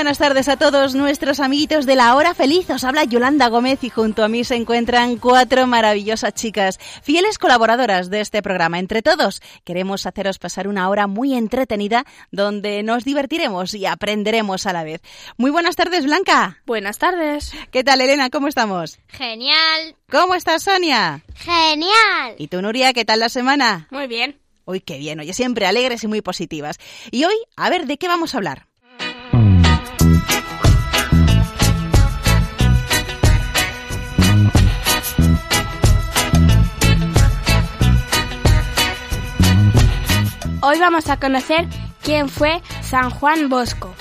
Buenas tardes a todos nuestros amiguitos de la hora feliz. Os habla Yolanda Gómez y junto a mí se encuentran cuatro maravillosas chicas, fieles colaboradoras de este programa. Entre todos queremos haceros pasar una hora muy entretenida donde nos divertiremos y aprenderemos a la vez. Muy buenas tardes, Blanca. Buenas tardes. ¿Qué tal, Elena? ¿Cómo estamos? Genial. ¿Cómo estás, Sonia? Genial. ¿Y tú, Nuria? ¿Qué tal la semana? Muy bien. Uy, qué bien, oye, siempre alegres y muy positivas. Y hoy, a ver, ¿de qué vamos a hablar? Hoy vamos a conocer quién fue San Juan Bosco.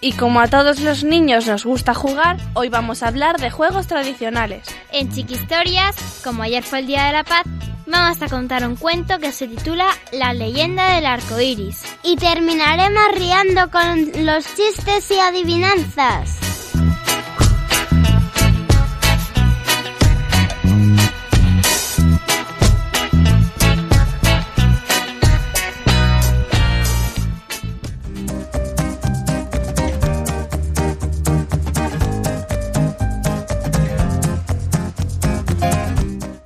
Y como a todos los niños nos gusta jugar, hoy vamos a hablar de juegos tradicionales. En Chiquistorias, como ayer fue el Día de la Paz, vamos a contar un cuento que se titula La leyenda del arco iris. Y terminaremos riendo con los chistes y adivinanzas.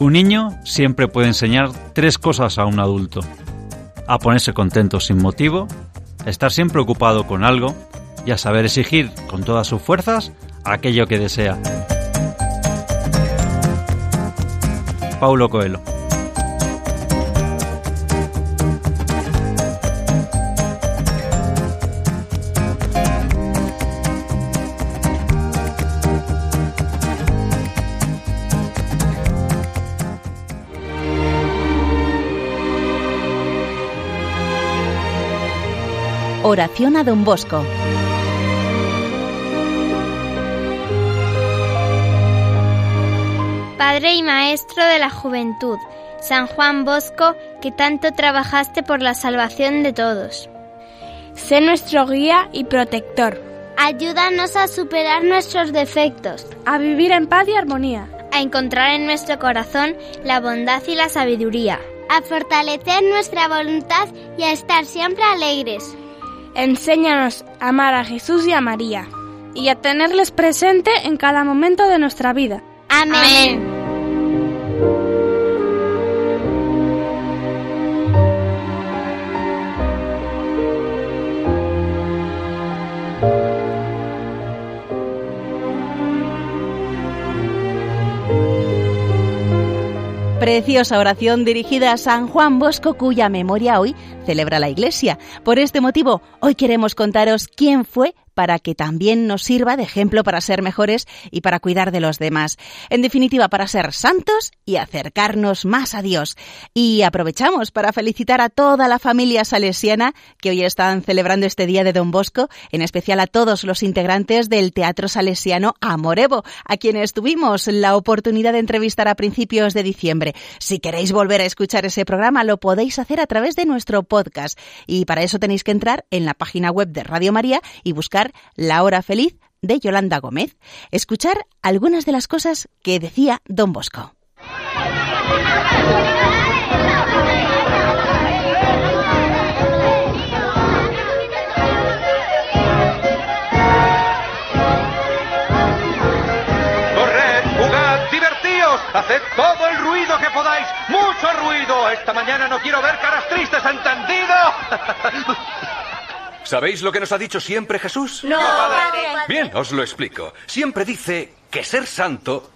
Un niño siempre puede enseñar tres cosas a un adulto. A ponerse contento sin motivo, estar siempre ocupado con algo y a saber exigir con todas sus fuerzas aquello que desea. Paulo Coelho. Oración a Don Bosco. Padre y Maestro de la Juventud, San Juan Bosco, que tanto trabajaste por la salvación de todos. Sé nuestro guía y protector, Ayúdanos a superar nuestros defectos, a vivir en paz y armonía. a encontrar en nuestro corazón la bondad y la sabiduría, a fortalecer nuestra voluntad y a estar siempre alegres. Enséñanos a amar a Jesús y a María, y a tenerles presente en cada momento de nuestra vida. Amén. Preciosa oración dirigida a San Juan Bosco, cuya memoria hoy celebra la Iglesia. Por este motivo, hoy queremos contaros quién fue para que también nos sirva de ejemplo para ser mejores y para cuidar de los demás. En definitiva, para ser santos y acercarnos más a Dios. Y aprovechamos para felicitar a toda la familia salesiana que hoy están celebrando este día de Don Bosco, en especial a todos los integrantes del Teatro Salesiano Amorevo, a quienes tuvimos la oportunidad de entrevistar a principios de diciembre. Si queréis volver a escuchar ese programa, lo podéis hacer a través de nuestro podcast. Y para eso tenéis que entrar en la página web de Radio María y buscar La Hora Feliz de Yolanda Gómez. Escuchar algunas de las cosas que decía Don Bosco. Haced todo el ruido que podáis, mucho ruido. Esta mañana no quiero ver caras tristes, ¿entendido? ¿Sabéis lo que nos ha dicho siempre Jesús? No, Bien, os lo explico. Siempre dice que ser santo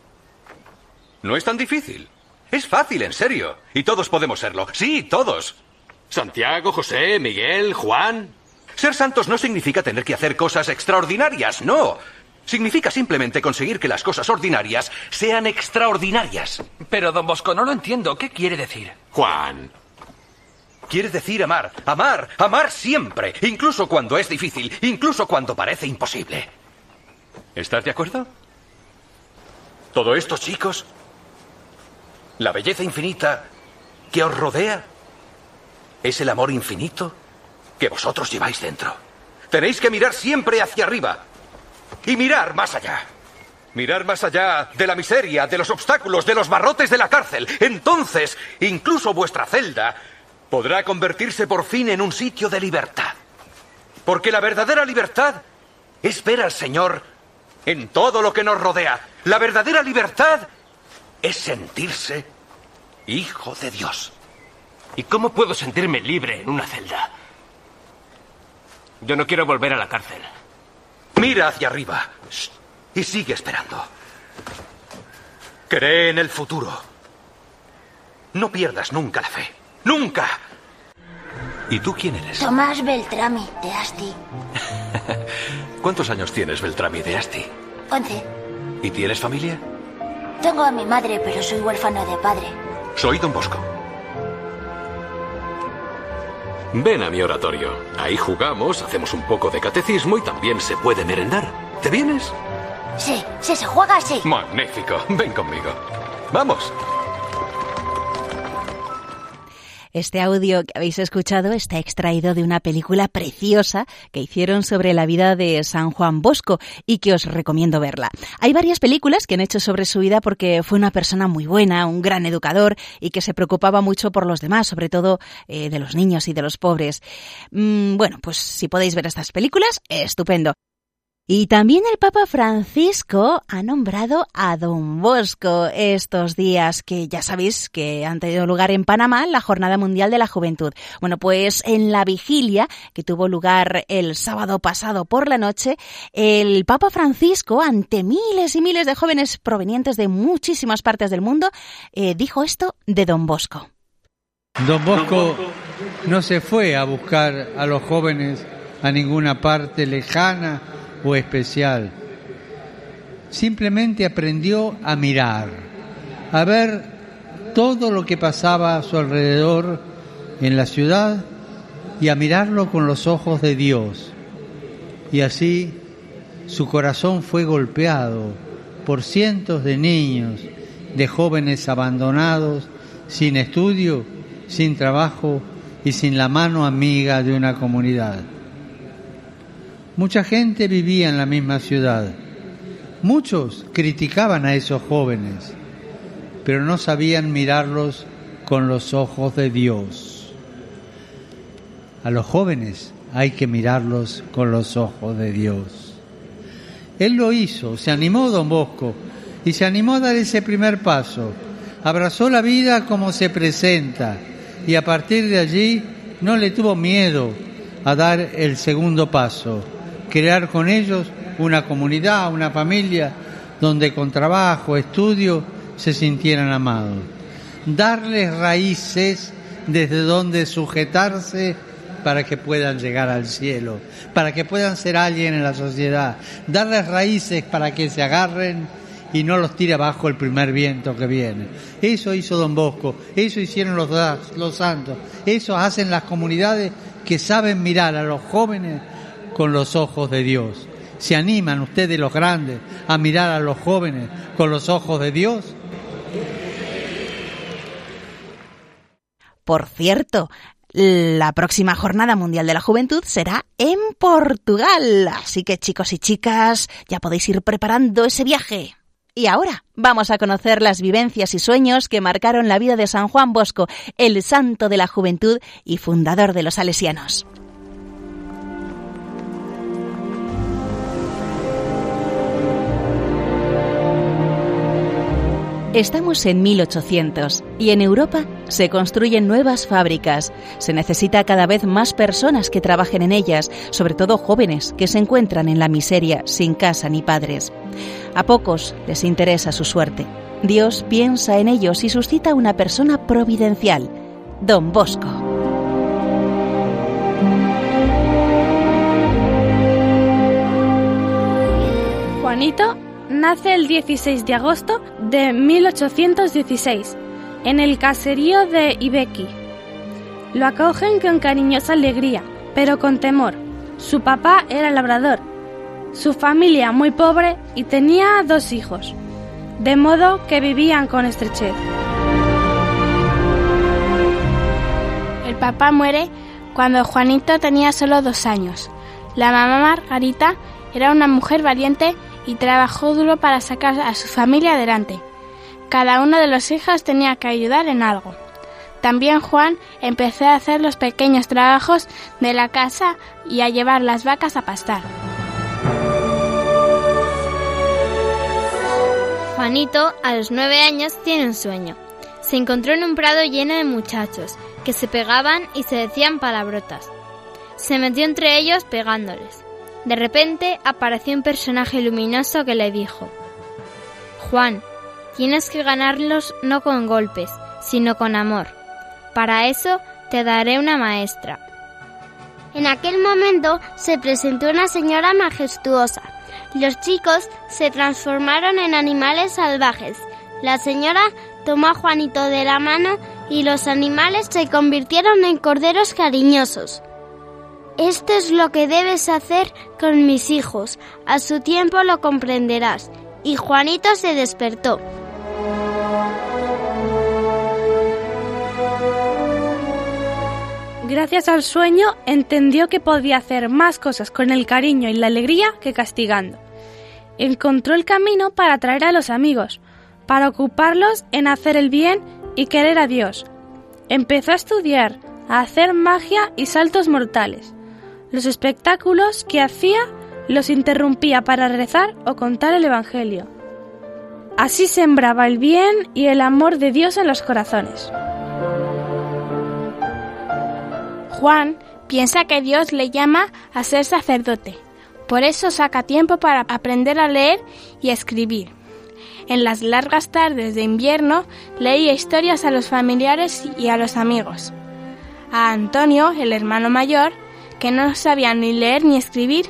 no es tan difícil. Es fácil, en serio. Y todos podemos serlo. Sí, todos. Santiago, José, Miguel, Juan. Ser santos no significa tener que hacer cosas extraordinarias, no. Significa simplemente conseguir que las cosas ordinarias sean extraordinarias. Pero, don Bosco, no lo entiendo. ¿Qué quiere decir? Juan, Quiere decir amar, amar, amar siempre, incluso cuando es difícil, incluso cuando parece imposible. ¿Estás de acuerdo? Todo esto, chicos, la belleza infinita que os rodea es el amor infinito que vosotros lleváis dentro. Tenéis que mirar siempre hacia arriba y mirar más allá. Mirar más allá de la miseria, de los obstáculos, de los barrotes de la cárcel. Entonces, incluso vuestra celda podrá convertirse por fin en un sitio de libertad. Porque la verdadera libertad es ver al Señor en todo lo que nos rodea. La verdadera libertad es sentirse hijo de Dios. ¿Y cómo puedo sentirme libre en una celda? Yo no quiero volver a la cárcel. Mira hacia arriba y sigue esperando. Cree en el futuro. No pierdas nunca la fe. ¡Nunca! ¿Y tú quién eres? Tomás Beltrami, de Asti. ¿Cuántos años tienes, Beltrami de Asti? Once. ¿Y tienes familia? Tengo a mi madre, pero soy huérfano de padre. Soy Don Bosco. ven a mi oratorio. Ahí jugamos, hacemos un poco de catecismo y también se puede merendar. ¿Te vienes? Sí, sí, se juega así. Magnífico. Ven conmigo. Vamos. Este audio que habéis escuchado está extraído de una película preciosa que hicieron sobre la vida de San Juan Bosco y que os recomiendo verla. Hay varias películas que han hecho sobre su vida porque fue una persona muy buena, un gran educador y que se preocupaba mucho por los demás, sobre todo eh, de los niños y de los pobres. Mm, bueno, pues si podéis ver estas películas, estupendo. Y también el Papa Francisco ha nombrado a Don Bosco estos días que ya sabéis que han tenido lugar en Panamá la Jornada Mundial de la Juventud. Bueno, pues en la vigilia que tuvo lugar el sábado pasado por la noche, el Papa Francisco, ante miles y miles de jóvenes provenientes de muchísimas partes del mundo, eh, dijo esto de Don Bosco. Don Bosco no se fue a buscar a los jóvenes a ninguna parte lejana o especial. Simplemente aprendió a mirar, a ver todo lo que pasaba a su alrededor en la ciudad y a mirarlo con los ojos de Dios. Y así su corazón fue golpeado por cientos de niños, de jóvenes abandonados, sin estudio, sin trabajo y sin la mano amiga de una comunidad. Mucha gente vivía en la misma ciudad. Muchos criticaban a esos jóvenes, pero no sabían mirarlos con los ojos de Dios. A los jóvenes hay que mirarlos con los ojos de Dios. Él lo hizo, se animó don Bosco y se animó a dar ese primer paso. Abrazó la vida como se presenta y a partir de allí no le tuvo miedo a dar el segundo paso crear con ellos una comunidad, una familia, donde con trabajo, estudio, se sintieran amados. Darles raíces desde donde sujetarse para que puedan llegar al cielo, para que puedan ser alguien en la sociedad. Darles raíces para que se agarren y no los tire abajo el primer viento que viene. Eso hizo Don Bosco, eso hicieron los, los santos, eso hacen las comunidades que saben mirar a los jóvenes con los ojos de Dios. ¿Se animan ustedes los grandes a mirar a los jóvenes con los ojos de Dios? Por cierto, la próxima Jornada Mundial de la Juventud será en Portugal. Así que chicos y chicas, ya podéis ir preparando ese viaje. Y ahora vamos a conocer las vivencias y sueños que marcaron la vida de San Juan Bosco, el santo de la juventud y fundador de los salesianos. Estamos en 1800 y en Europa se construyen nuevas fábricas. Se necesita cada vez más personas que trabajen en ellas, sobre todo jóvenes que se encuentran en la miseria sin casa ni padres. A pocos les interesa su suerte. Dios piensa en ellos y suscita una persona providencial, Don Bosco. Juanito nace el 16 de agosto de 1816 en el caserío de Ibequi. Lo acogen con cariñosa alegría, pero con temor. Su papá era labrador, su familia muy pobre y tenía dos hijos, de modo que vivían con estrechez. El papá muere cuando Juanito tenía solo dos años. La mamá Margarita era una mujer valiente y trabajó duro para sacar a su familia adelante. Cada uno de los hijos tenía que ayudar en algo. También Juan empezó a hacer los pequeños trabajos de la casa y a llevar las vacas a pastar. Juanito, a los nueve años, tiene un sueño. Se encontró en un prado lleno de muchachos que se pegaban y se decían palabrotas. Se metió entre ellos pegándoles. De repente apareció un personaje luminoso que le dijo, Juan, tienes que ganarlos no con golpes, sino con amor. Para eso te daré una maestra. En aquel momento se presentó una señora majestuosa. Los chicos se transformaron en animales salvajes. La señora tomó a Juanito de la mano y los animales se convirtieron en corderos cariñosos. Esto es lo que debes hacer con mis hijos. A su tiempo lo comprenderás. Y Juanito se despertó. Gracias al sueño entendió que podía hacer más cosas con el cariño y la alegría que castigando. Encontró el camino para atraer a los amigos, para ocuparlos en hacer el bien y querer a Dios. Empezó a estudiar, a hacer magia y saltos mortales. Los espectáculos que hacía los interrumpía para rezar o contar el Evangelio. Así sembraba el bien y el amor de Dios en los corazones. Juan piensa que Dios le llama a ser sacerdote. Por eso saca tiempo para aprender a leer y escribir. En las largas tardes de invierno leía historias a los familiares y a los amigos. A Antonio, el hermano mayor, que no sabía ni leer ni escribir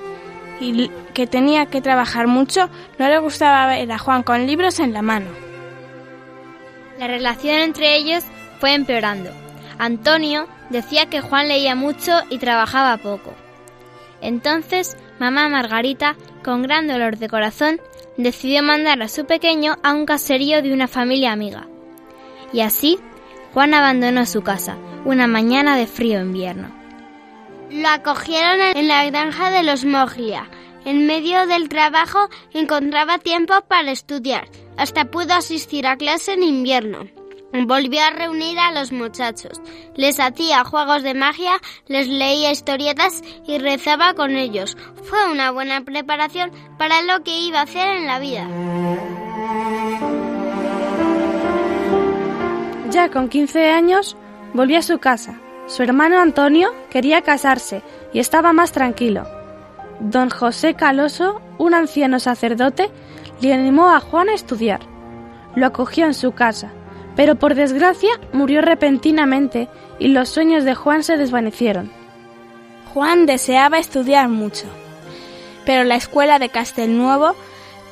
y que tenía que trabajar mucho, no le gustaba ver a Juan con libros en la mano. La relación entre ellos fue empeorando. Antonio decía que Juan leía mucho y trabajaba poco. Entonces, mamá Margarita, con gran dolor de corazón, decidió mandar a su pequeño a un caserío de una familia amiga. Y así, Juan abandonó su casa, una mañana de frío invierno. Lo acogieron en la granja de los Moglia. En medio del trabajo encontraba tiempo para estudiar. Hasta pudo asistir a clase en invierno. Volvió a reunir a los muchachos. Les hacía juegos de magia, les leía historietas y rezaba con ellos. Fue una buena preparación para lo que iba a hacer en la vida. Ya con 15 años volvió a su casa. Su hermano Antonio quería casarse y estaba más tranquilo. Don José Caloso, un anciano sacerdote, le animó a Juan a estudiar. Lo acogió en su casa, pero por desgracia murió repentinamente y los sueños de Juan se desvanecieron. Juan deseaba estudiar mucho, pero la escuela de Castelnuovo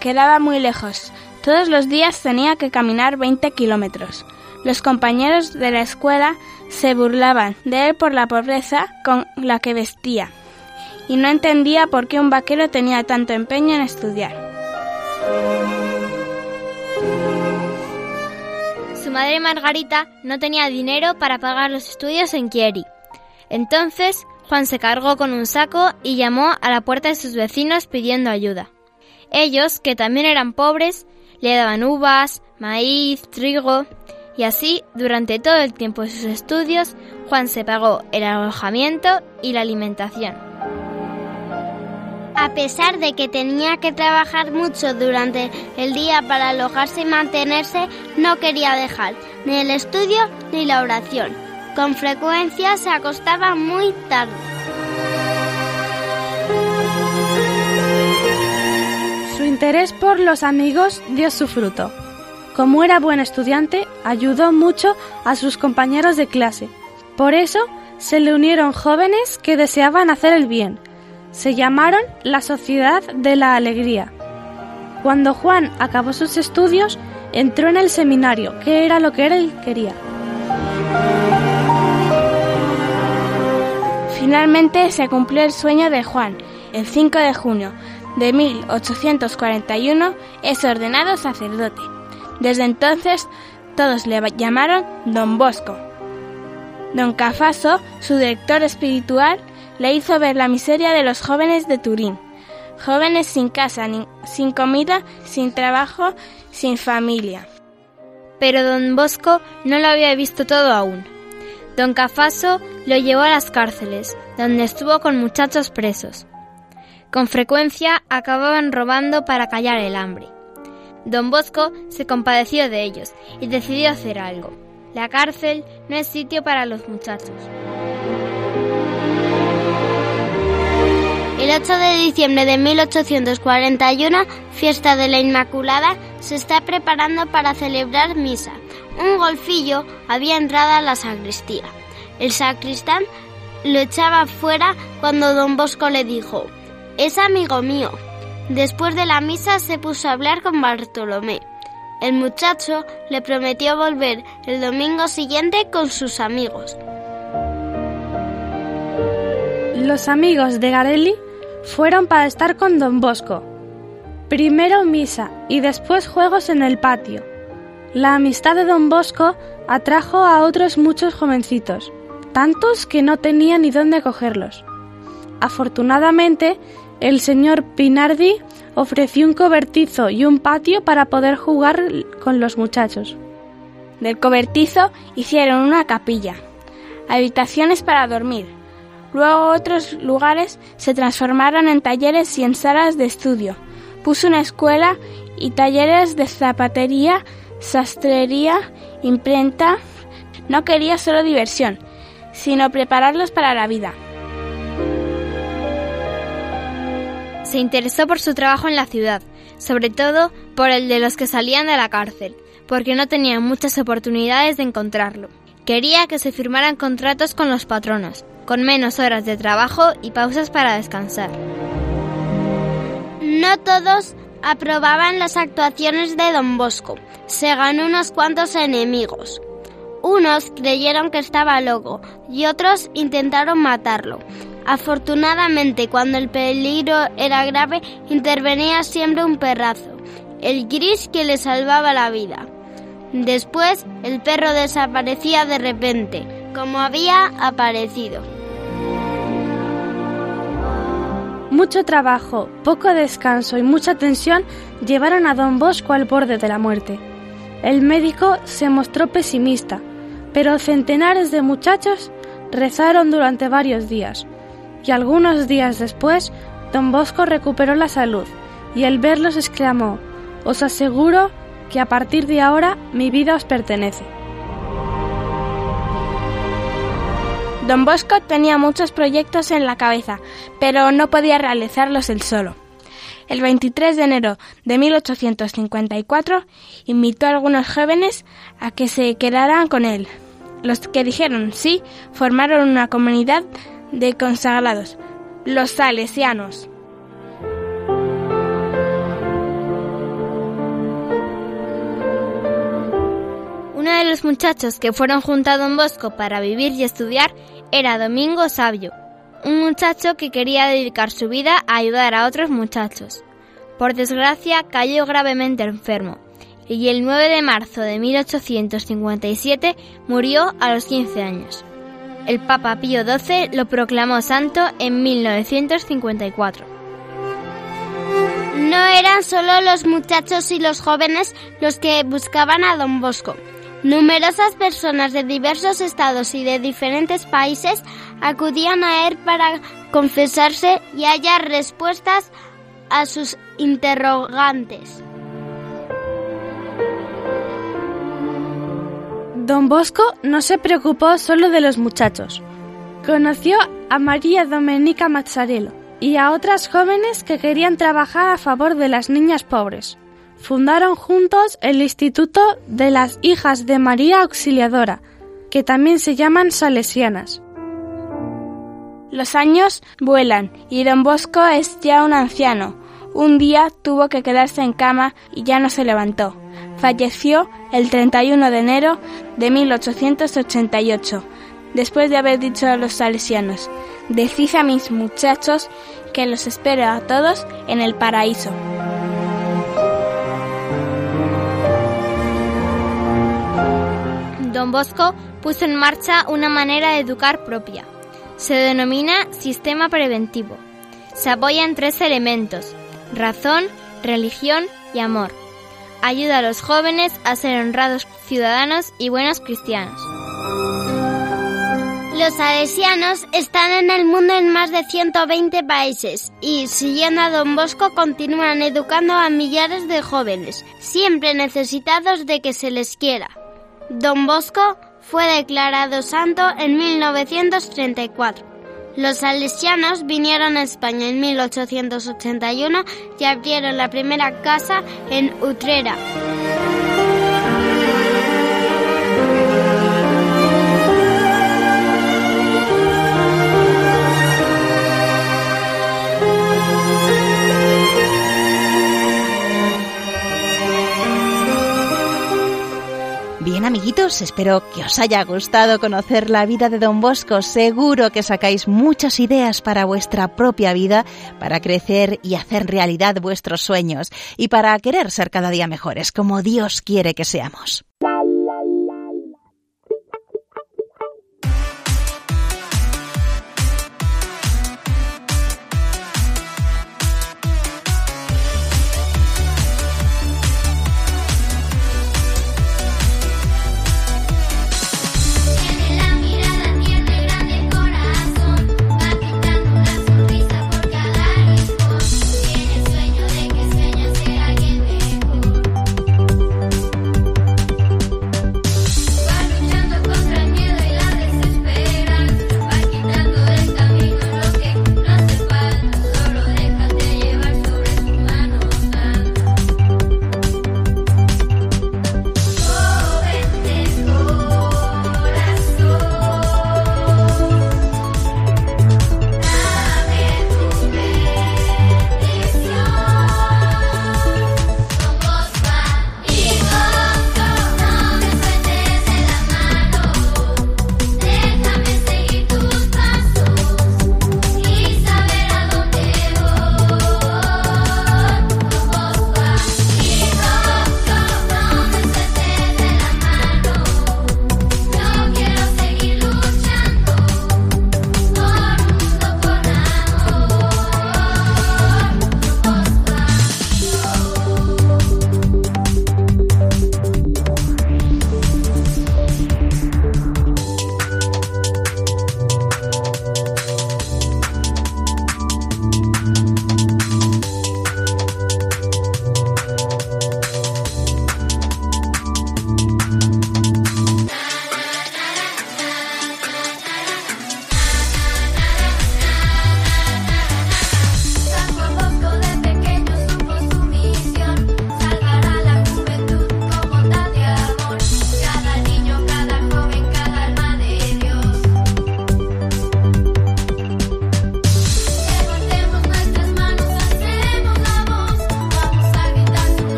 quedaba muy lejos. Todos los días tenía que caminar 20 kilómetros. Los compañeros de la escuela se burlaban de él por la pobreza con la que vestía y no entendía por qué un vaquero tenía tanto empeño en estudiar. Su madre Margarita no tenía dinero para pagar los estudios en Chieri. Entonces Juan se cargó con un saco y llamó a la puerta de sus vecinos pidiendo ayuda. Ellos, que también eran pobres, le daban uvas, maíz, trigo, y así, durante todo el tiempo de sus estudios, Juan se pagó el alojamiento y la alimentación. A pesar de que tenía que trabajar mucho durante el día para alojarse y mantenerse, no quería dejar ni el estudio ni la oración. Con frecuencia se acostaba muy tarde. Su interés por los amigos dio su fruto. Como era buen estudiante, ayudó mucho a sus compañeros de clase. Por eso se le unieron jóvenes que deseaban hacer el bien. Se llamaron la Sociedad de la Alegría. Cuando Juan acabó sus estudios, entró en el seminario, que era lo que él quería. Finalmente se cumplió el sueño de Juan. El 5 de junio de 1841 es ordenado sacerdote. Desde entonces todos le llamaron Don Bosco. Don Cafaso, su director espiritual, le hizo ver la miseria de los jóvenes de Turín. Jóvenes sin casa, sin comida, sin trabajo, sin familia. Pero don Bosco no lo había visto todo aún. Don Cafaso lo llevó a las cárceles, donde estuvo con muchachos presos. Con frecuencia acababan robando para callar el hambre. Don Bosco se compadeció de ellos y decidió hacer algo. La cárcel no es sitio para los muchachos. El 8 de diciembre de 1841, fiesta de la Inmaculada, se está preparando para celebrar misa. Un golfillo había entrado a la sacristía. El sacristán lo echaba fuera cuando don Bosco le dijo, es amigo mío. Después de la misa se puso a hablar con Bartolomé. El muchacho le prometió volver el domingo siguiente con sus amigos. Los amigos de Garelli fueron para estar con don Bosco. Primero misa y después juegos en el patio. La amistad de don Bosco atrajo a otros muchos jovencitos, tantos que no tenía ni dónde cogerlos. Afortunadamente, el señor Pinardi ofreció un cobertizo y un patio para poder jugar con los muchachos. Del cobertizo hicieron una capilla, habitaciones para dormir. Luego otros lugares se transformaron en talleres y en salas de estudio. Puso una escuela y talleres de zapatería, sastrería, imprenta. No quería solo diversión, sino prepararlos para la vida. Se interesó por su trabajo en la ciudad, sobre todo por el de los que salían de la cárcel, porque no tenían muchas oportunidades de encontrarlo. Quería que se firmaran contratos con los patronos, con menos horas de trabajo y pausas para descansar. No todos aprobaban las actuaciones de Don Bosco. Se ganó unos cuantos enemigos. Unos creyeron que estaba loco y otros intentaron matarlo. Afortunadamente, cuando el peligro era grave, intervenía siempre un perrazo, el gris que le salvaba la vida. Después, el perro desaparecía de repente, como había aparecido. Mucho trabajo, poco descanso y mucha tensión llevaron a don Bosco al borde de la muerte. El médico se mostró pesimista, pero centenares de muchachos rezaron durante varios días. Y algunos días después, don Bosco recuperó la salud y al verlos exclamó, Os aseguro que a partir de ahora mi vida os pertenece. Don Bosco tenía muchos proyectos en la cabeza, pero no podía realizarlos él solo. El 23 de enero de 1854 invitó a algunos jóvenes a que se quedaran con él. Los que dijeron sí formaron una comunidad de consagrados, los salesianos. Uno de los muchachos que fueron junto a Don Bosco para vivir y estudiar era Domingo Sabio, un muchacho que quería dedicar su vida a ayudar a otros muchachos. Por desgracia, cayó gravemente enfermo y el 9 de marzo de 1857 murió a los 15 años. El Papa Pío XII lo proclamó santo en 1954. No eran solo los muchachos y los jóvenes los que buscaban a Don Bosco. Numerosas personas de diversos estados y de diferentes países acudían a él para confesarse y hallar respuestas a sus interrogantes. Don Bosco no se preocupó solo de los muchachos. Conoció a María Domenica Mazzarello y a otras jóvenes que querían trabajar a favor de las niñas pobres. Fundaron juntos el Instituto de las Hijas de María Auxiliadora, que también se llaman salesianas. Los años vuelan y don Bosco es ya un anciano. un día tuvo que quedarse en cama y ya no se levantó. Falleció el 31 de enero de 1888, después de haber dicho a los salesianos, decid a mis muchachos que los espero a todos en el paraíso. Don Bosco puso en marcha una manera de educar propia. Se denomina sistema preventivo. Se apoya en tres elementos, razón, religión y amor. Ayuda a los jóvenes a ser honrados ciudadanos y buenos cristianos. Los salesianos están en el mundo en más de 120 países y, siguiendo a Don Bosco, continúan educando a millares de jóvenes, siempre necesitados de que se les quiera. Don Bosco fue declarado santo en 1934. Los salesianos vinieron a España en 1881 y abrieron la primera casa en Utrera. Bien, amiguitos, espero que os haya gustado conocer la vida de Don Bosco. Seguro que sacáis muchas ideas para vuestra propia vida, para crecer y hacer realidad vuestros sueños y para querer ser cada día mejores, como Dios quiere que seamos.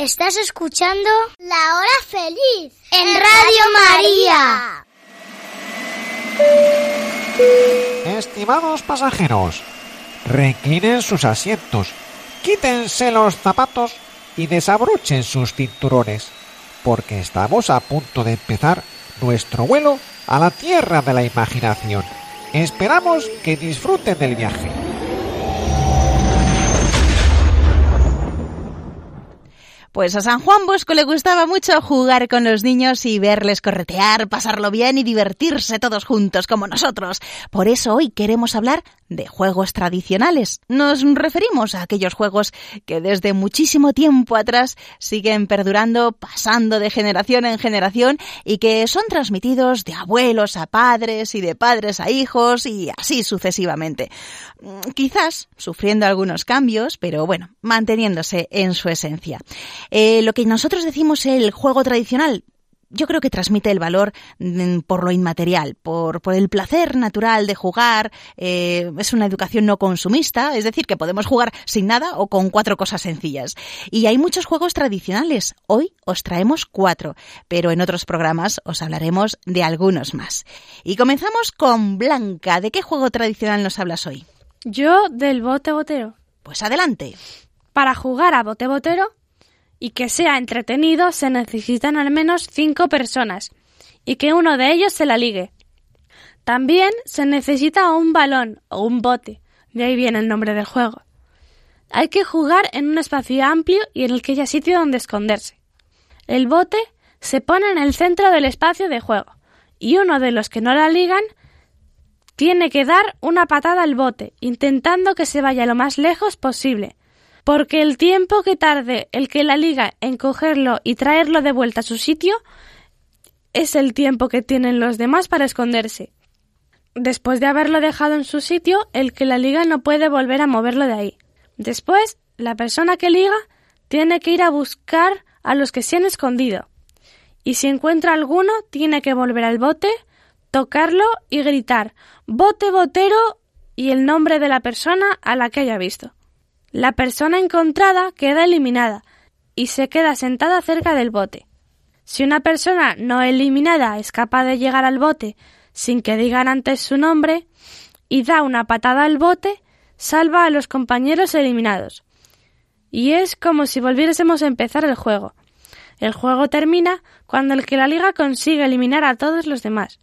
Estás escuchando La Hora Feliz en Radio María. Estimados pasajeros, reclinen sus asientos, quítense los zapatos y desabrochen sus cinturones, porque estamos a punto de empezar nuestro vuelo a la tierra de la imaginación. Esperamos que disfruten del viaje. Pues a San Juan Bosco le gustaba mucho jugar con los niños y verles corretear, pasarlo bien y divertirse todos juntos como nosotros. Por eso hoy queremos hablar de juegos tradicionales. Nos referimos a aquellos juegos que desde muchísimo tiempo atrás siguen perdurando, pasando de generación en generación y que son transmitidos de abuelos a padres y de padres a hijos y así sucesivamente. Quizás sufriendo algunos cambios, pero bueno, manteniéndose en su esencia. Eh, lo que nosotros decimos el juego tradicional, yo creo que transmite el valor mm, por lo inmaterial, por, por el placer natural de jugar. Eh, es una educación no consumista, es decir, que podemos jugar sin nada o con cuatro cosas sencillas. Y hay muchos juegos tradicionales. Hoy os traemos cuatro, pero en otros programas os hablaremos de algunos más. Y comenzamos con Blanca. ¿De qué juego tradicional nos hablas hoy? Yo del bote botero. Pues adelante. Para jugar a bote botero y que sea entretenido se necesitan al menos cinco personas y que uno de ellos se la ligue. También se necesita un balón o un bote, de ahí viene el nombre del juego. Hay que jugar en un espacio amplio y en el que haya sitio donde esconderse. El bote se pone en el centro del espacio de juego y uno de los que no la ligan tiene que dar una patada al bote, intentando que se vaya lo más lejos posible, porque el tiempo que tarde el que la liga en cogerlo y traerlo de vuelta a su sitio es el tiempo que tienen los demás para esconderse. Después de haberlo dejado en su sitio, el que la liga no puede volver a moverlo de ahí. Después, la persona que liga tiene que ir a buscar a los que se han escondido. Y si encuentra alguno, tiene que volver al bote, tocarlo y gritar bote botero y el nombre de la persona a la que haya visto. La persona encontrada queda eliminada y se queda sentada cerca del bote. Si una persona no eliminada es capaz de llegar al bote sin que digan antes su nombre y da una patada al bote, salva a los compañeros eliminados. Y es como si volviésemos a empezar el juego. El juego termina cuando el que la liga consigue eliminar a todos los demás.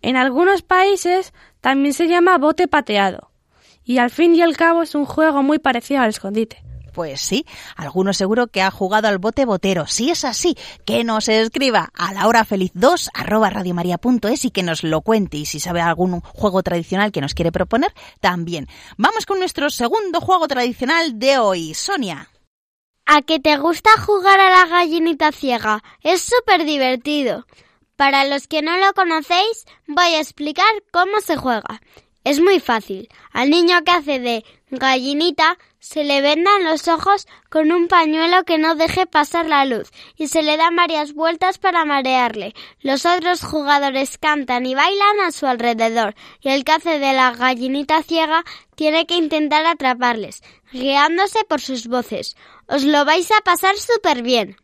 En algunos países también se llama bote pateado y al fin y al cabo es un juego muy parecido al escondite. Pues sí, alguno seguro que ha jugado al bote botero. Si es así, que nos escriba a la hora feliz 2 arroba radiomaria.es y que nos lo cuente. Y si sabe algún juego tradicional que nos quiere proponer, también. Vamos con nuestro segundo juego tradicional de hoy. Sonia. ¿A que te gusta jugar a la gallinita ciega? Es súper divertido. Para los que no lo conocéis, voy a explicar cómo se juega. Es muy fácil. Al niño que hace de gallinita se le vendan los ojos con un pañuelo que no deje pasar la luz y se le dan varias vueltas para marearle. Los otros jugadores cantan y bailan a su alrededor y el que hace de la gallinita ciega tiene que intentar atraparles, guiándose por sus voces. Os lo vais a pasar súper bien.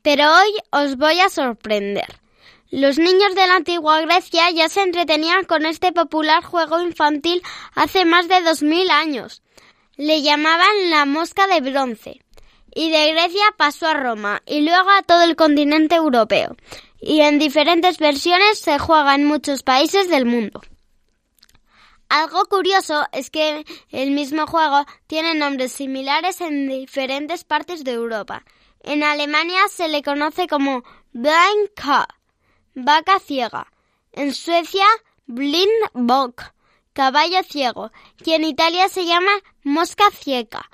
Pero hoy os voy a sorprender. Los niños de la antigua Grecia ya se entretenían con este popular juego infantil hace más de dos mil años. Le llamaban la mosca de bronce. Y de Grecia pasó a Roma y luego a todo el continente europeo. Y en diferentes versiones se juega en muchos países del mundo. Algo curioso es que el mismo juego tiene nombres similares en diferentes partes de Europa. En Alemania se le conoce como Blind Cat vaca ciega. En Suecia, Blindbock, caballo ciego. Y en Italia se llama mosca ciega.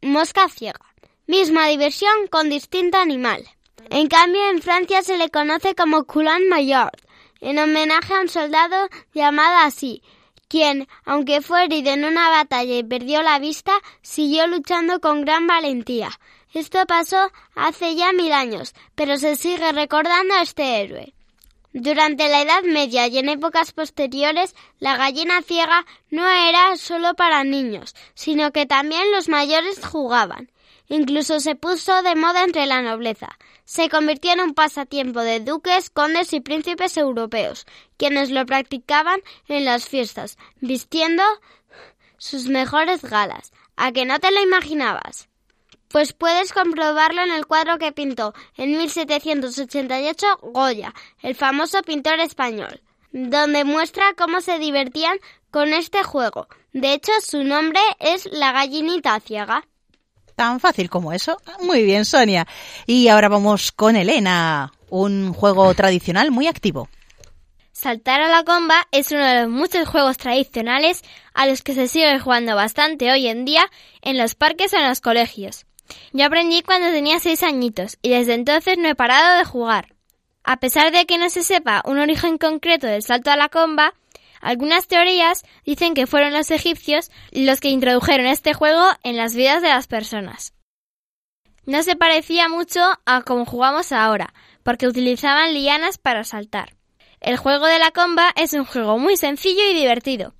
Mosca ciega. Misma diversión con distinto animal. En cambio, en Francia se le conoce como Coulon Maillard, en homenaje a un soldado llamado así, quien, aunque fue herido en una batalla y perdió la vista, siguió luchando con gran valentía. Esto pasó hace ya mil años, pero se sigue recordando a este héroe. Durante la Edad Media y en épocas posteriores, la gallina ciega no era solo para niños, sino que también los mayores jugaban. Incluso se puso de moda entre la nobleza. Se convirtió en un pasatiempo de duques, condes y príncipes europeos, quienes lo practicaban en las fiestas, vistiendo sus mejores galas. ¿A que no te lo imaginabas? Pues puedes comprobarlo en el cuadro que pintó en 1788 Goya, el famoso pintor español, donde muestra cómo se divertían con este juego. De hecho, su nombre es la gallinita ciega. Tan fácil como eso. Muy bien, Sonia. Y ahora vamos con Elena, un juego tradicional muy activo. Saltar a la comba es uno de los muchos juegos tradicionales a los que se sigue jugando bastante hoy en día en los parques o en los colegios. Yo aprendí cuando tenía seis añitos y desde entonces no he parado de jugar. A pesar de que no se sepa un origen concreto del salto a la comba, algunas teorías dicen que fueron los egipcios los que introdujeron este juego en las vidas de las personas. No se parecía mucho a como jugamos ahora, porque utilizaban lianas para saltar. El juego de la comba es un juego muy sencillo y divertido.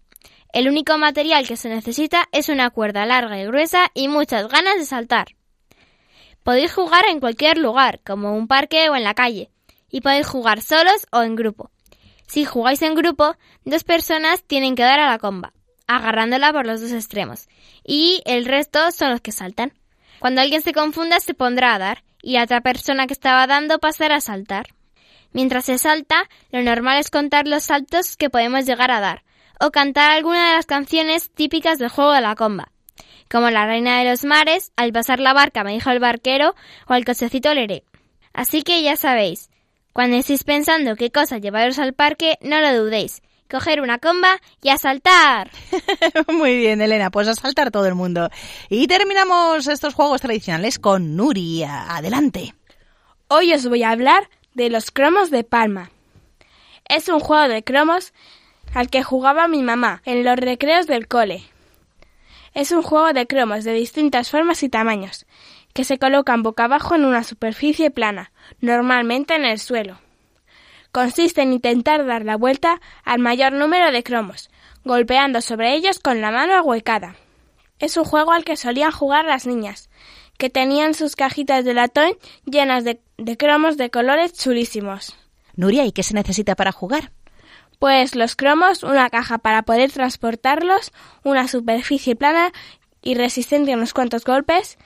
El único material que se necesita es una cuerda larga y gruesa y muchas ganas de saltar. Podéis jugar en cualquier lugar, como un parque o en la calle, y podéis jugar solos o en grupo. Si jugáis en grupo, dos personas tienen que dar a la comba, agarrándola por los dos extremos, y el resto son los que saltan. Cuando alguien se confunda se pondrá a dar, y la otra persona que estaba dando pasará a saltar. Mientras se salta, lo normal es contar los saltos que podemos llegar a dar, o cantar alguna de las canciones típicas del juego de la comba, como La Reina de los Mares, Al pasar la barca me dijo el barquero, o Al cochecito leré. Así que ya sabéis, cuando estéis pensando qué cosa llevaros al parque, no lo dudéis. Coger una comba y a saltar. Muy bien, Elena, pues a saltar todo el mundo. Y terminamos estos juegos tradicionales con Nuria. Adelante. Hoy os voy a hablar de los cromos de palma. Es un juego de cromos al que jugaba mi mamá en los recreos del cole. Es un juego de cromos de distintas formas y tamaños, que se colocan boca abajo en una superficie plana, normalmente en el suelo. Consiste en intentar dar la vuelta al mayor número de cromos, golpeando sobre ellos con la mano ahuecada. Es un juego al que solían jugar las niñas, que tenían sus cajitas de latón llenas de, de cromos de colores chulísimos. Nuria, ¿y qué se necesita para jugar? Pues los cromos, una caja para poder transportarlos, una superficie plana y resistente a unos cuantos golpes,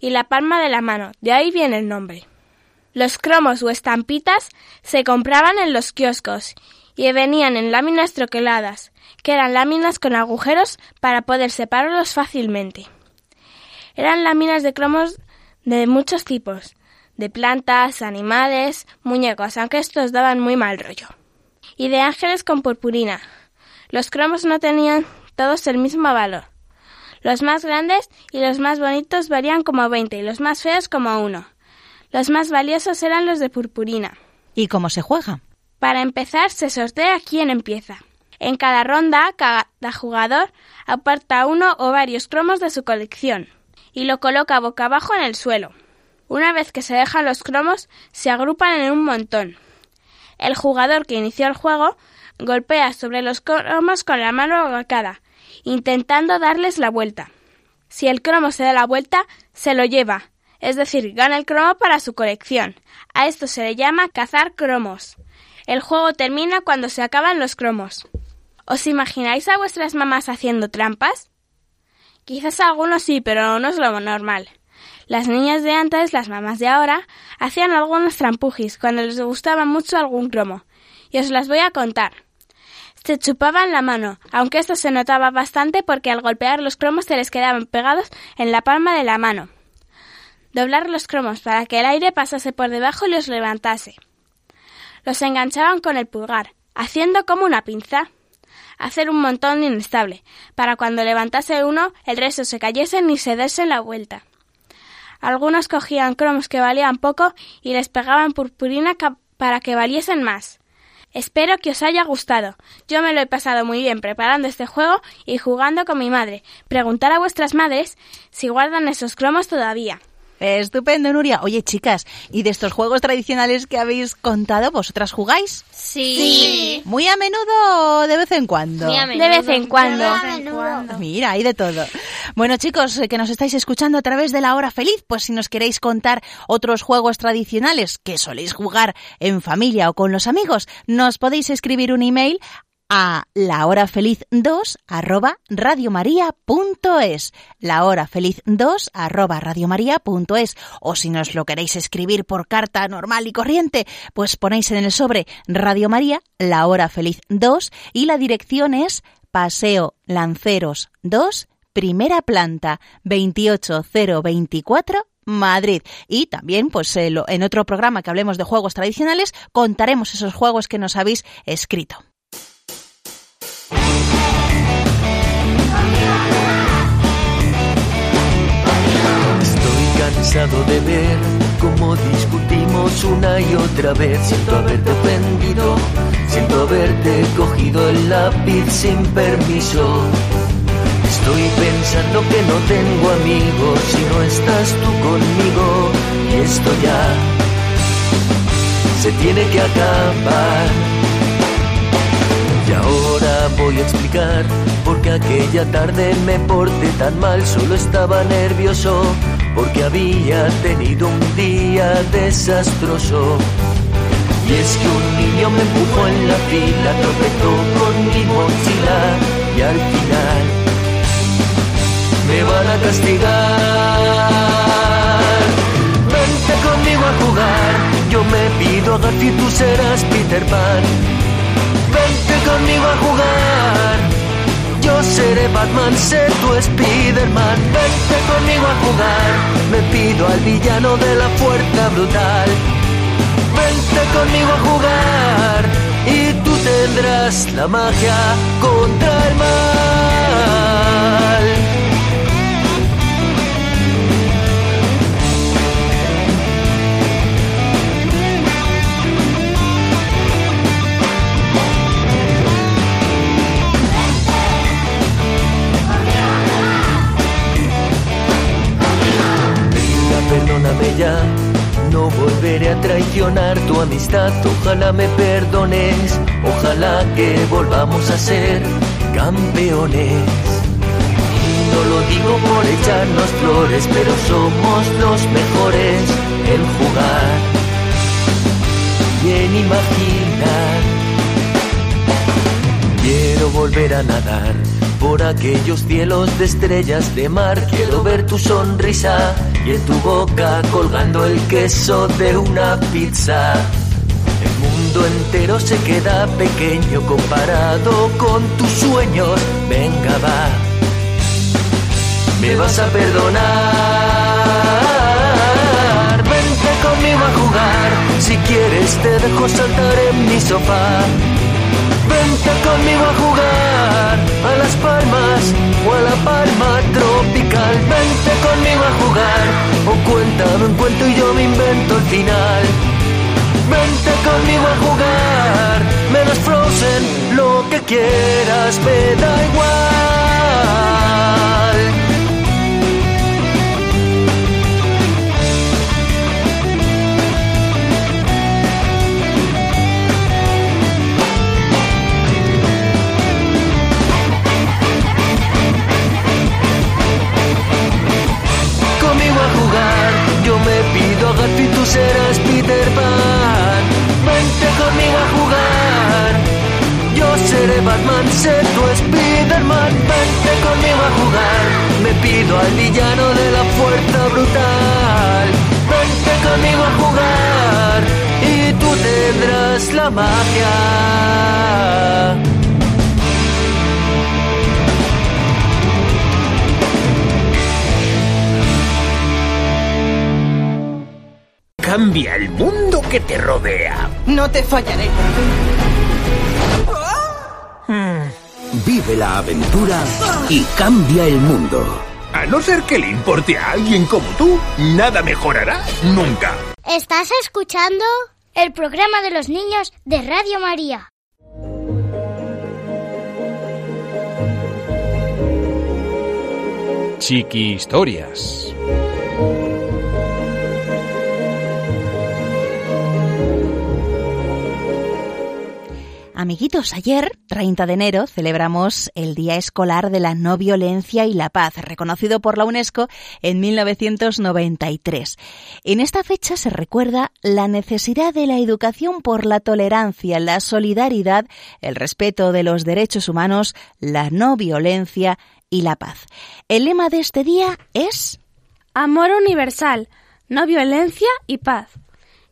y la palma de la mano, de ahí viene el nombre. Los cromos o estampitas se compraban en los kioscos y venían en láminas troqueladas, que eran láminas con agujeros para poder separarlos fácilmente. Eran láminas de cromos de muchos tipos, de plantas, animales, muñecos, aunque estos daban muy mal rollo y de ángeles con purpurina. Los cromos no tenían todos el mismo valor. Los más grandes y los más bonitos varían como 20 y los más feos como uno. Los más valiosos eran los de purpurina. ¿Y cómo se juega? Para empezar, se sortea quién empieza. En cada ronda, cada jugador aparta uno o varios cromos de su colección y lo coloca boca abajo en el suelo. Una vez que se dejan los cromos, se agrupan en un montón. El jugador que inició el juego golpea sobre los cromos con la mano agacada, intentando darles la vuelta. Si el cromo se da la vuelta, se lo lleva, es decir, gana el cromo para su colección. A esto se le llama cazar cromos. El juego termina cuando se acaban los cromos. ¿Os imagináis a vuestras mamás haciendo trampas? Quizás algunos sí, pero no es lo normal. Las niñas de antes, las mamás de ahora, hacían algunos trampujis cuando les gustaba mucho algún cromo. Y os las voy a contar. Se chupaban la mano, aunque esto se notaba bastante porque al golpear los cromos se les quedaban pegados en la palma de la mano. Doblar los cromos para que el aire pasase por debajo y los levantase. Los enganchaban con el pulgar, haciendo como una pinza. Hacer un montón inestable, para cuando levantase uno, el resto se cayesen y se desen la vuelta. Algunos cogían cromos que valían poco y les pegaban purpurina para que valiesen más. Espero que os haya gustado. Yo me lo he pasado muy bien preparando este juego y jugando con mi madre. Preguntar a vuestras madres si guardan esos cromos todavía. Estupendo, Nuria. Oye, chicas, ¿y de estos juegos tradicionales que habéis contado, vosotras jugáis? Sí. ¿Muy a menudo o de vez en cuando? Muy a De vez en cuando. Mira, hay de todo. Bueno, chicos, eh, que nos estáis escuchando a través de la hora feliz, pues si nos queréis contar otros juegos tradicionales que soléis jugar en familia o con los amigos, nos podéis escribir un email a lahorafeliz2 arroba radiomaria.es lahorafeliz2 arroba radiomaria.es o si nos lo queréis escribir por carta normal y corriente, pues ponéis en el sobre Radio María, La Hora Feliz 2 y la dirección es Paseo Lanceros 2, primera planta, 28024 Madrid. Y también, pues eh, en otro programa que hablemos de juegos tradicionales, contaremos esos juegos que nos habéis escrito. De ver cómo discutimos una y otra vez. Siento haberte ofendido, siento haberte cogido el lápiz sin permiso. Estoy pensando que no tengo amigos si no estás tú conmigo. Y esto ya se tiene que acabar. Y ahora voy a explicar por qué aquella tarde me porté tan mal. Solo estaba nervioso porque había tenido un día desastroso. Y es que un niño me empujó en la fila, tropezó con mi mochila y al final me van a castigar. Vente conmigo a jugar, yo me pido a y tú serás Peter Pan. Vente conmigo a jugar. Yo seré Batman, sé tu Spiderman. Vente conmigo a jugar. Me pido al villano de la fuerza brutal. Vente conmigo a jugar. Y tú tendrás la magia contra el mal. No volveré a traicionar tu amistad. Ojalá me perdones, ojalá que volvamos a ser campeones. Y no lo digo por echarnos flores, pero somos los mejores en jugar y en imaginar. Quiero volver a nadar por aquellos cielos de estrellas de mar. Quiero ver tu sonrisa y en tu boca colgando el queso de una pizza. El mundo entero se queda pequeño comparado con tus sueños. Venga, va. Me vas a perdonar. Vente conmigo a jugar. Si quieres te dejo saltar en mi sofá. Vente conmigo a jugar a las palmas o a la palma tropical. Vente conmigo a jugar o cuéntame un cuento y yo me invento el final. Vente conmigo a jugar, menos Frozen, lo que quieras me da igual. Me pido a Garfi y tú serás Peter Pan. Vente conmigo a jugar. Yo seré Batman, sé tu Spiderman. Vente conmigo a jugar. Me pido al villano de la fuerza brutal. Vente conmigo a jugar. Y tú tendrás la magia. Cambia el mundo que te rodea. No te fallaré. Vive la aventura y cambia el mundo. A no ser que le importe a alguien como tú, nada mejorará nunca. ¿Estás escuchando? El programa de los niños de Radio María. Chiqui Historias. Amiguitos, ayer, 30 de enero, celebramos el Día Escolar de la No Violencia y la Paz, reconocido por la UNESCO en 1993. En esta fecha se recuerda la necesidad de la educación por la tolerancia, la solidaridad, el respeto de los derechos humanos, la no violencia y la paz. El lema de este día es Amor universal, no violencia y paz.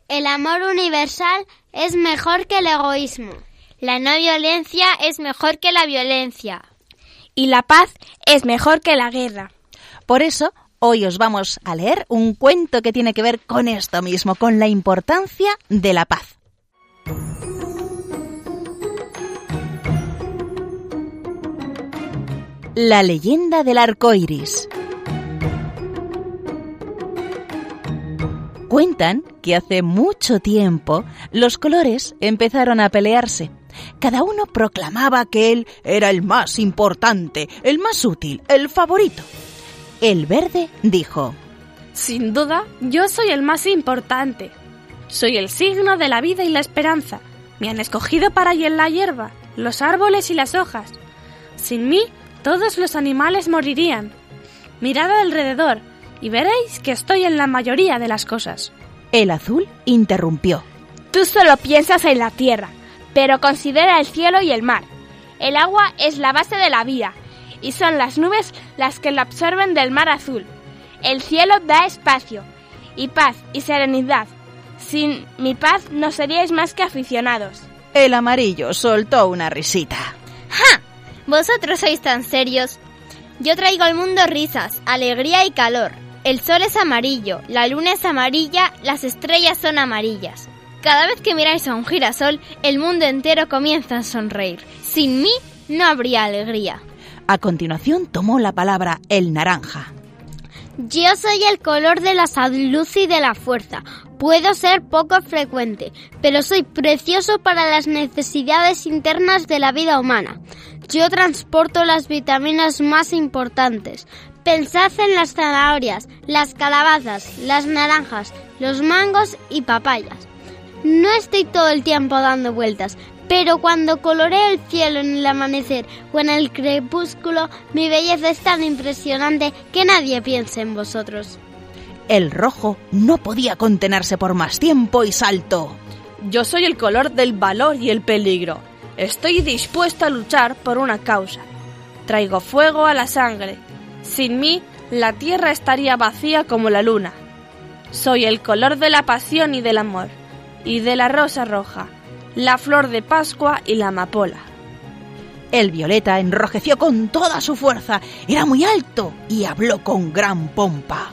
El amor universal es mejor que el egoísmo. La no violencia es mejor que la violencia. Y la paz es mejor que la guerra. Por eso, hoy os vamos a leer un cuento que tiene que ver con esto mismo, con la importancia de la paz. La leyenda del arco iris. Cuentan que hace mucho tiempo los colores empezaron a pelearse. Cada uno proclamaba que él era el más importante, el más útil, el favorito. El verde dijo, Sin duda, yo soy el más importante. Soy el signo de la vida y la esperanza. Me han escogido para en la hierba, los árboles y las hojas. Sin mí, todos los animales morirían. Mirad alrededor y veréis que estoy en la mayoría de las cosas. El azul interrumpió. Tú solo piensas en la tierra, pero considera el cielo y el mar. El agua es la base de la vida, y son las nubes las que la absorben del mar azul. El cielo da espacio, y paz y serenidad. Sin mi paz no seríais más que aficionados. El amarillo soltó una risita. ¡Ja! Vosotros sois tan serios. Yo traigo al mundo risas, alegría y calor. El sol es amarillo, la luna es amarilla, las estrellas son amarillas. Cada vez que miráis a un girasol, el mundo entero comienza a sonreír. Sin mí no habría alegría. A continuación tomó la palabra el naranja. Yo soy el color de la salud y de la fuerza. Puedo ser poco frecuente, pero soy precioso para las necesidades internas de la vida humana. Yo transporto las vitaminas más importantes. Pensad en las zanahorias, las calabazas, las naranjas, los mangos y papayas. No estoy todo el tiempo dando vueltas, pero cuando coloreo el cielo en el amanecer o en el crepúsculo, mi belleza es tan impresionante que nadie piense en vosotros. El rojo no podía contenerse por más tiempo y saltó. Yo soy el color del valor y el peligro. Estoy dispuesto a luchar por una causa. Traigo fuego a la sangre. Sin mí, la tierra estaría vacía como la luna. Soy el color de la pasión y del amor, y de la rosa roja, la flor de Pascua y la amapola. El violeta enrojeció con toda su fuerza, era muy alto y habló con gran pompa.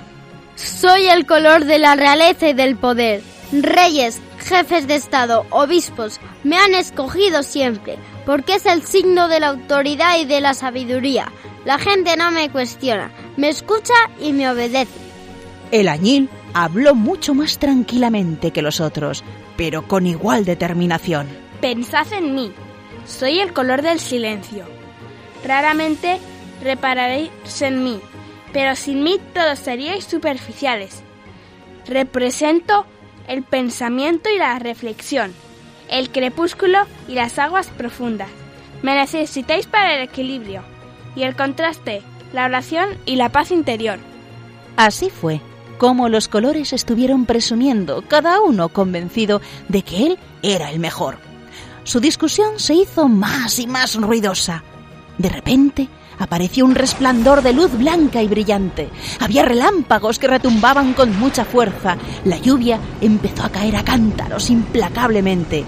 Soy el color de la realeza y del poder. Reyes, jefes de Estado, obispos, me han escogido siempre, porque es el signo de la autoridad y de la sabiduría. La gente no me cuestiona, me escucha y me obedece. El añil habló mucho más tranquilamente que los otros, pero con igual determinación. Pensad en mí. Soy el color del silencio. Raramente repararéis en mí, pero sin mí todos seríais superficiales. Represento el pensamiento y la reflexión, el crepúsculo y las aguas profundas. Me necesitáis para el equilibrio y el contraste, la oración y la paz interior. Así fue como los colores estuvieron presumiendo, cada uno convencido de que él era el mejor. Su discusión se hizo más y más ruidosa. De repente apareció un resplandor de luz blanca y brillante. Había relámpagos que retumbaban con mucha fuerza. La lluvia empezó a caer a cántaros implacablemente.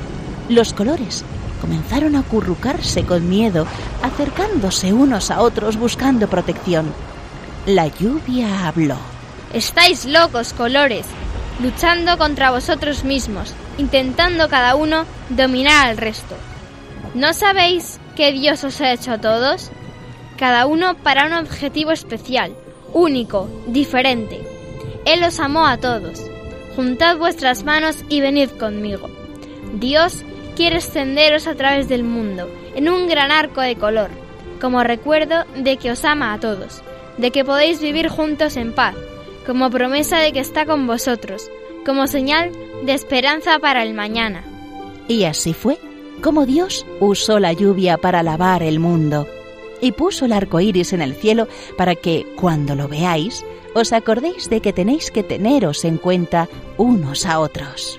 Los colores comenzaron a acurrucarse con miedo, acercándose unos a otros buscando protección. La lluvia habló. Estáis locos, colores, luchando contra vosotros mismos, intentando cada uno dominar al resto. ¿No sabéis que Dios os ha hecho a todos? Cada uno para un objetivo especial, único, diferente. Él os amó a todos. Juntad vuestras manos y venid conmigo. Dios quiere extenderos a través del mundo, en un gran arco de color, como recuerdo de que os ama a todos, de que podéis vivir juntos en paz, como promesa de que está con vosotros, como señal de esperanza para el mañana. Y así fue cómo Dios usó la lluvia para lavar el mundo y puso el arco iris en el cielo para que, cuando lo veáis, os acordéis de que tenéis que teneros en cuenta unos a otros.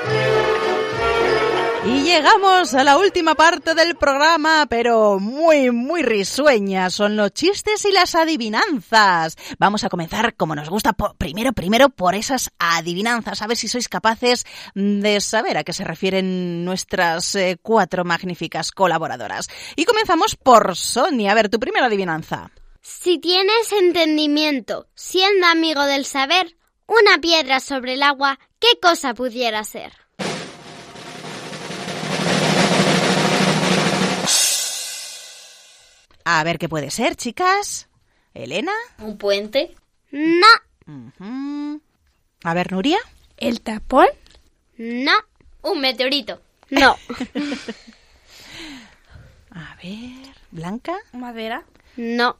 Llegamos a la última parte del programa, pero muy, muy risueña. Son los chistes y las adivinanzas. Vamos a comenzar como nos gusta, primero, primero por esas adivinanzas. A ver si sois capaces de saber a qué se refieren nuestras eh, cuatro magníficas colaboradoras. Y comenzamos por Sonia. A ver, tu primera adivinanza. Si tienes entendimiento, siendo amigo del saber, una piedra sobre el agua, ¿qué cosa pudiera ser? A ver qué puede ser, chicas. Elena. ¿Un puente? No. Ujú. A ver, Nuria. ¿El tapón? No. Un meteorito. No. A ver, Blanca. ¿Madera? No.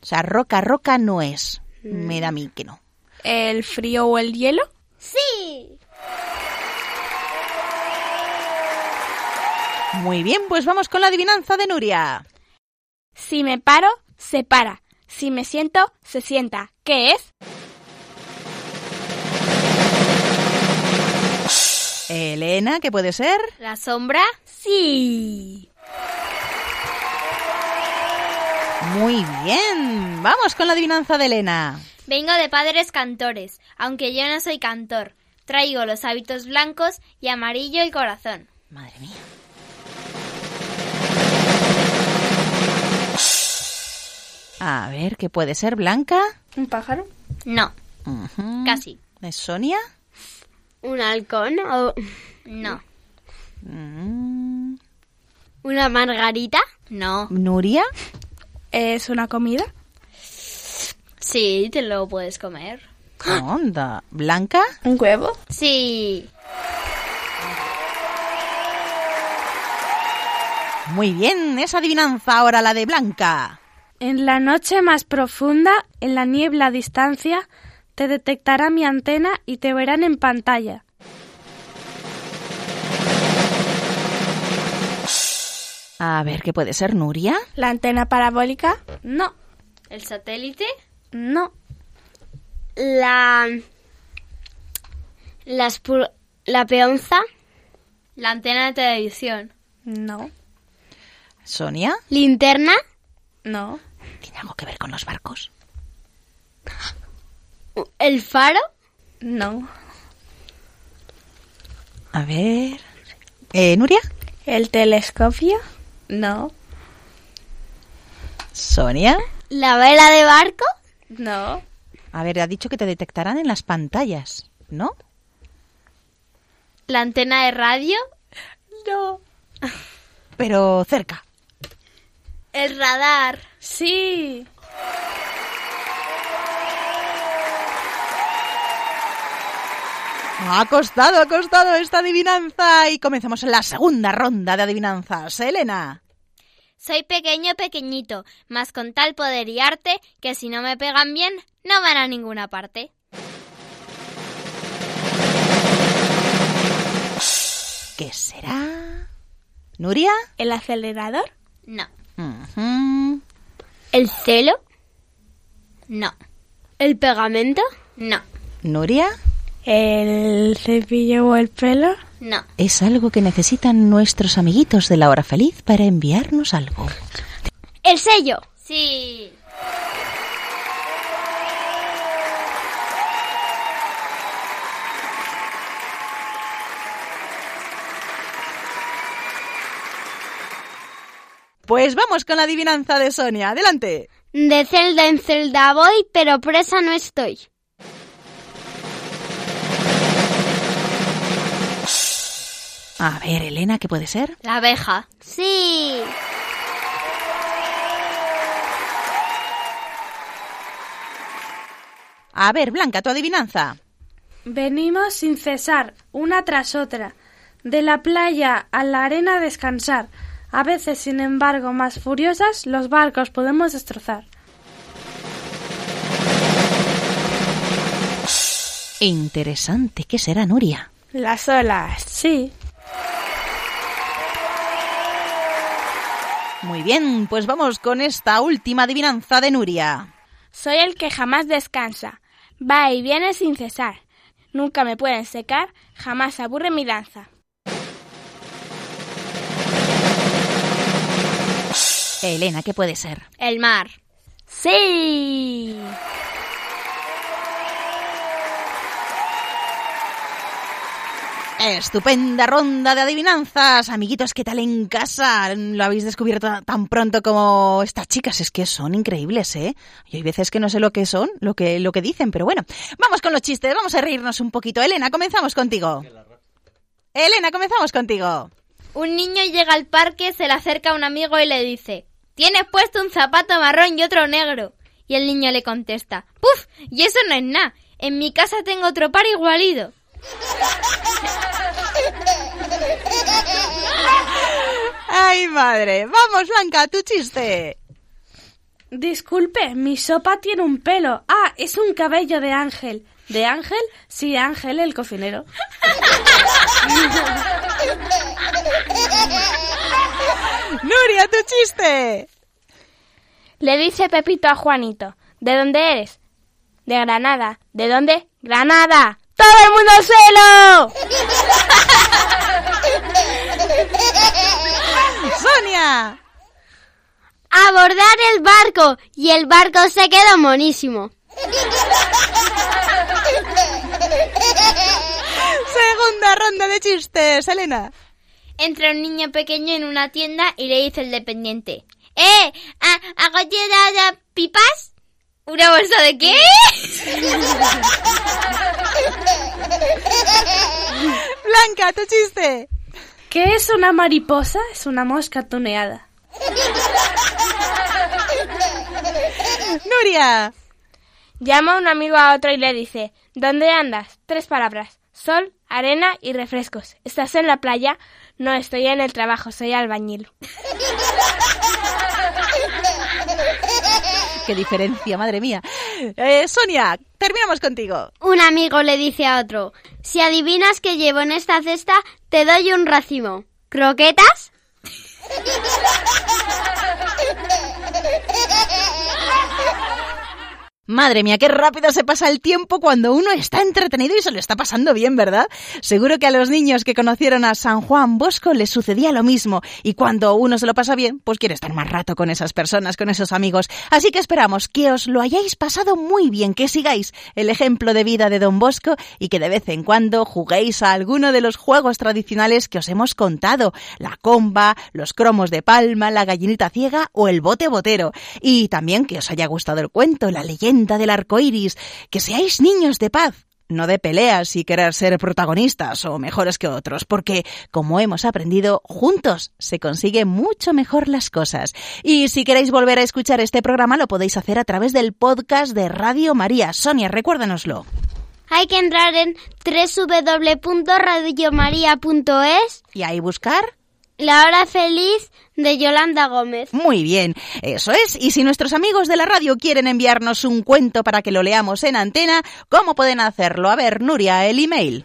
O sea, roca, roca no es. Me da a mí que no. ¿El frío o el hielo? Sí. Muy bien, pues vamos con la adivinanza de Nuria. Si me paro, se para. Si me siento, se sienta. ¿Qué es? Elena, ¿qué puede ser? ¿La sombra? Sí. Muy bien. Vamos con la adivinanza de Elena. Vengo de padres cantores, aunque yo no soy cantor. Traigo los hábitos blancos y amarillo el corazón. Madre mía. A ver, ¿qué puede ser? ¿Blanca? ¿Un pájaro? No, casi. ¿Es Sonia? ¿Un halcón o No. Mm. una margarita? No. ¿Nuria? ¿Es una comida? Sí, te lo puedes comer. ¿Qué onda? ¿Blanca? ¿Un huevo? Sí. Muy bien, esa adivinanza ahora la de Blanca. En la noche más profunda, en la niebla a distancia, te detectará mi antena y te verán en pantalla. A ver, ¿qué puede ser, Nuria? ¿La antena parabólica? No. ¿El satélite? No. La. Las la peonza. La antena de televisión. No. ¿Sonia? Linterna. No. ¿Tiene algo que ver con los barcos? ¿El faro? No. A ver. Eh, ¿Nuria? ¿El telescopio? No. ¿Sonia? ¿La vela de barco? No. A ver, ha dicho que te detectarán en las pantallas, ¿no? ¿La antena de radio? No. Pero cerca. ¿El radar? Sí. Ha costado, ha costado esta adivinanza y comenzamos la segunda ronda de adivinanzas. Elena. Soy pequeño, pequeñito, mas con tal poder y arte que si no me pegan bien, no van a ninguna parte. ¿Qué será? ¿Nuria? ¿El acelerador? No. ¿El celo? No. ¿El pegamento? No. ¿Nuria? ¿El cepillo o el pelo? No. Es algo que necesitan nuestros amiguitos de la hora feliz para enviarnos algo. ¿El sello? Sí. Pues vamos con la adivinanza de Sonia. Adelante. De celda en celda voy, pero presa no estoy. A ver, Elena, ¿qué puede ser? La abeja. Sí. A ver, Blanca, tu adivinanza. Venimos sin cesar, una tras otra, de la playa a la arena a descansar. A veces, sin embargo, más furiosas, los barcos podemos destrozar. Interesante. ¿Qué será, Nuria? Las olas. Sí. Muy bien, pues vamos con esta última adivinanza de Nuria. Soy el que jamás descansa, va y viene sin cesar. Nunca me pueden secar, jamás aburre mi danza. Elena, ¿qué puede ser? El mar. Sí. Estupenda ronda de adivinanzas. Amiguitos, ¿qué tal en casa? ¿Lo habéis descubierto tan pronto como estas chicas? Es que son increíbles, ¿eh? Y hay veces que no sé lo que son, lo que, lo que dicen, pero bueno. Vamos con los chistes, vamos a reírnos un poquito. Elena, comenzamos contigo. Elena, comenzamos contigo. Un niño llega al parque, se le acerca a un amigo y le dice, Tienes puesto un zapato marrón y otro negro. Y el niño le contesta, ¡Puf! Y eso no es nada. En mi casa tengo otro par igualido. Ay, madre. Vamos, Blanca, tu chiste. Disculpe, mi sopa tiene un pelo. Ah, es un cabello de ángel. ¿De ángel? Sí, ángel, el cocinero. Nuria, tu chiste. Le dice Pepito a Juanito, ¿de dónde eres? De Granada. ¿De dónde? Granada. ¡Todo el mundo suelo! Sonia. Abordar el barco. Y el barco se quedó monísimo. Segunda ronda de chistes, Elena. Entra un niño pequeño en una tienda y le dice el dependiente, ¡Eh! ¿ha- ¿Hago tienda pipas? ¿Una bolsa de qué? Blanca, tu chiste. ¿Qué es una mariposa? Es una mosca tuneada. Nuria. Llama un amigo a otro y le dice, ¿dónde andas? Tres palabras. Sol, arena y refrescos. ¿Estás en la playa? No, estoy en el trabajo, soy albañil. Qué diferencia, madre mía. Eh, Sonia, terminamos contigo. Un amigo le dice a otro, si adivinas que llevo en esta cesta, te doy un racimo. ¿Croquetas? Madre mía, qué rápido se pasa el tiempo cuando uno está entretenido y se lo está pasando bien, ¿verdad? Seguro que a los niños que conocieron a San Juan Bosco les sucedía lo mismo y cuando uno se lo pasa bien, pues quiere estar más rato con esas personas, con esos amigos. Así que esperamos que os lo hayáis pasado muy bien, que sigáis el ejemplo de vida de Don Bosco y que de vez en cuando juguéis a alguno de los juegos tradicionales que os hemos contado, la comba, los cromos de palma, la gallinita ciega o el bote botero. Y también que os haya gustado el cuento, la leyenda del arco iris, que seáis niños de paz, no de peleas y querer ser protagonistas o mejores que otros, porque, como hemos aprendido, juntos se consiguen mucho mejor las cosas. Y si queréis volver a escuchar este programa, lo podéis hacer a través del podcast de Radio María. Sonia, recuérdanoslo. Hay que entrar en www.radiomaria.es y ahí buscar La hora feliz de Yolanda Gómez. Muy bien, eso es. Y si nuestros amigos de la radio quieren enviarnos un cuento para que lo leamos en antena, ¿cómo pueden hacerlo? A ver, Nuria, el email.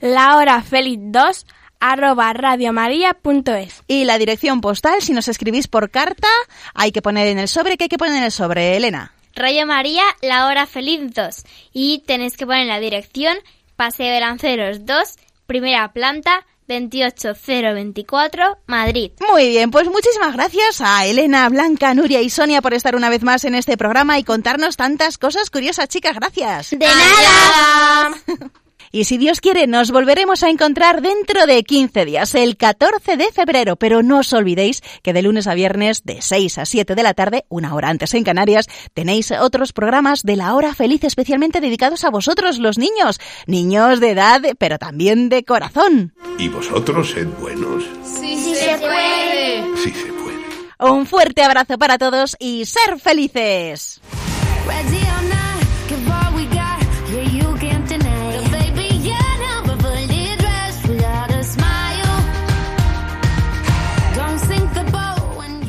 La hora feliz 2 arroba radiomaria.es. Y la dirección postal, si nos escribís por carta, hay que poner en el sobre. ¿Qué hay que poner en el sobre, Elena? Radio María, la hora feliz 2. Y tenéis que poner la dirección Paseo de Lanceros 2, primera planta, 28024, Madrid. Muy bien, pues muchísimas gracias a Elena, Blanca, Nuria y Sonia por estar una vez más en este programa y contarnos tantas cosas curiosas, chicas. Gracias. De nada. Y si Dios quiere, nos volveremos a encontrar dentro de 15 días, el 14 de febrero. Pero no os olvidéis que de lunes a viernes, de 6 a 7 de la tarde, una hora antes en Canarias, tenéis otros programas de la hora feliz especialmente dedicados a vosotros, los niños. Niños de edad, pero también de corazón. ¿Y vosotros sed buenos? Sí, sí se puede. Sí se puede. Un fuerte abrazo para todos y ser felices.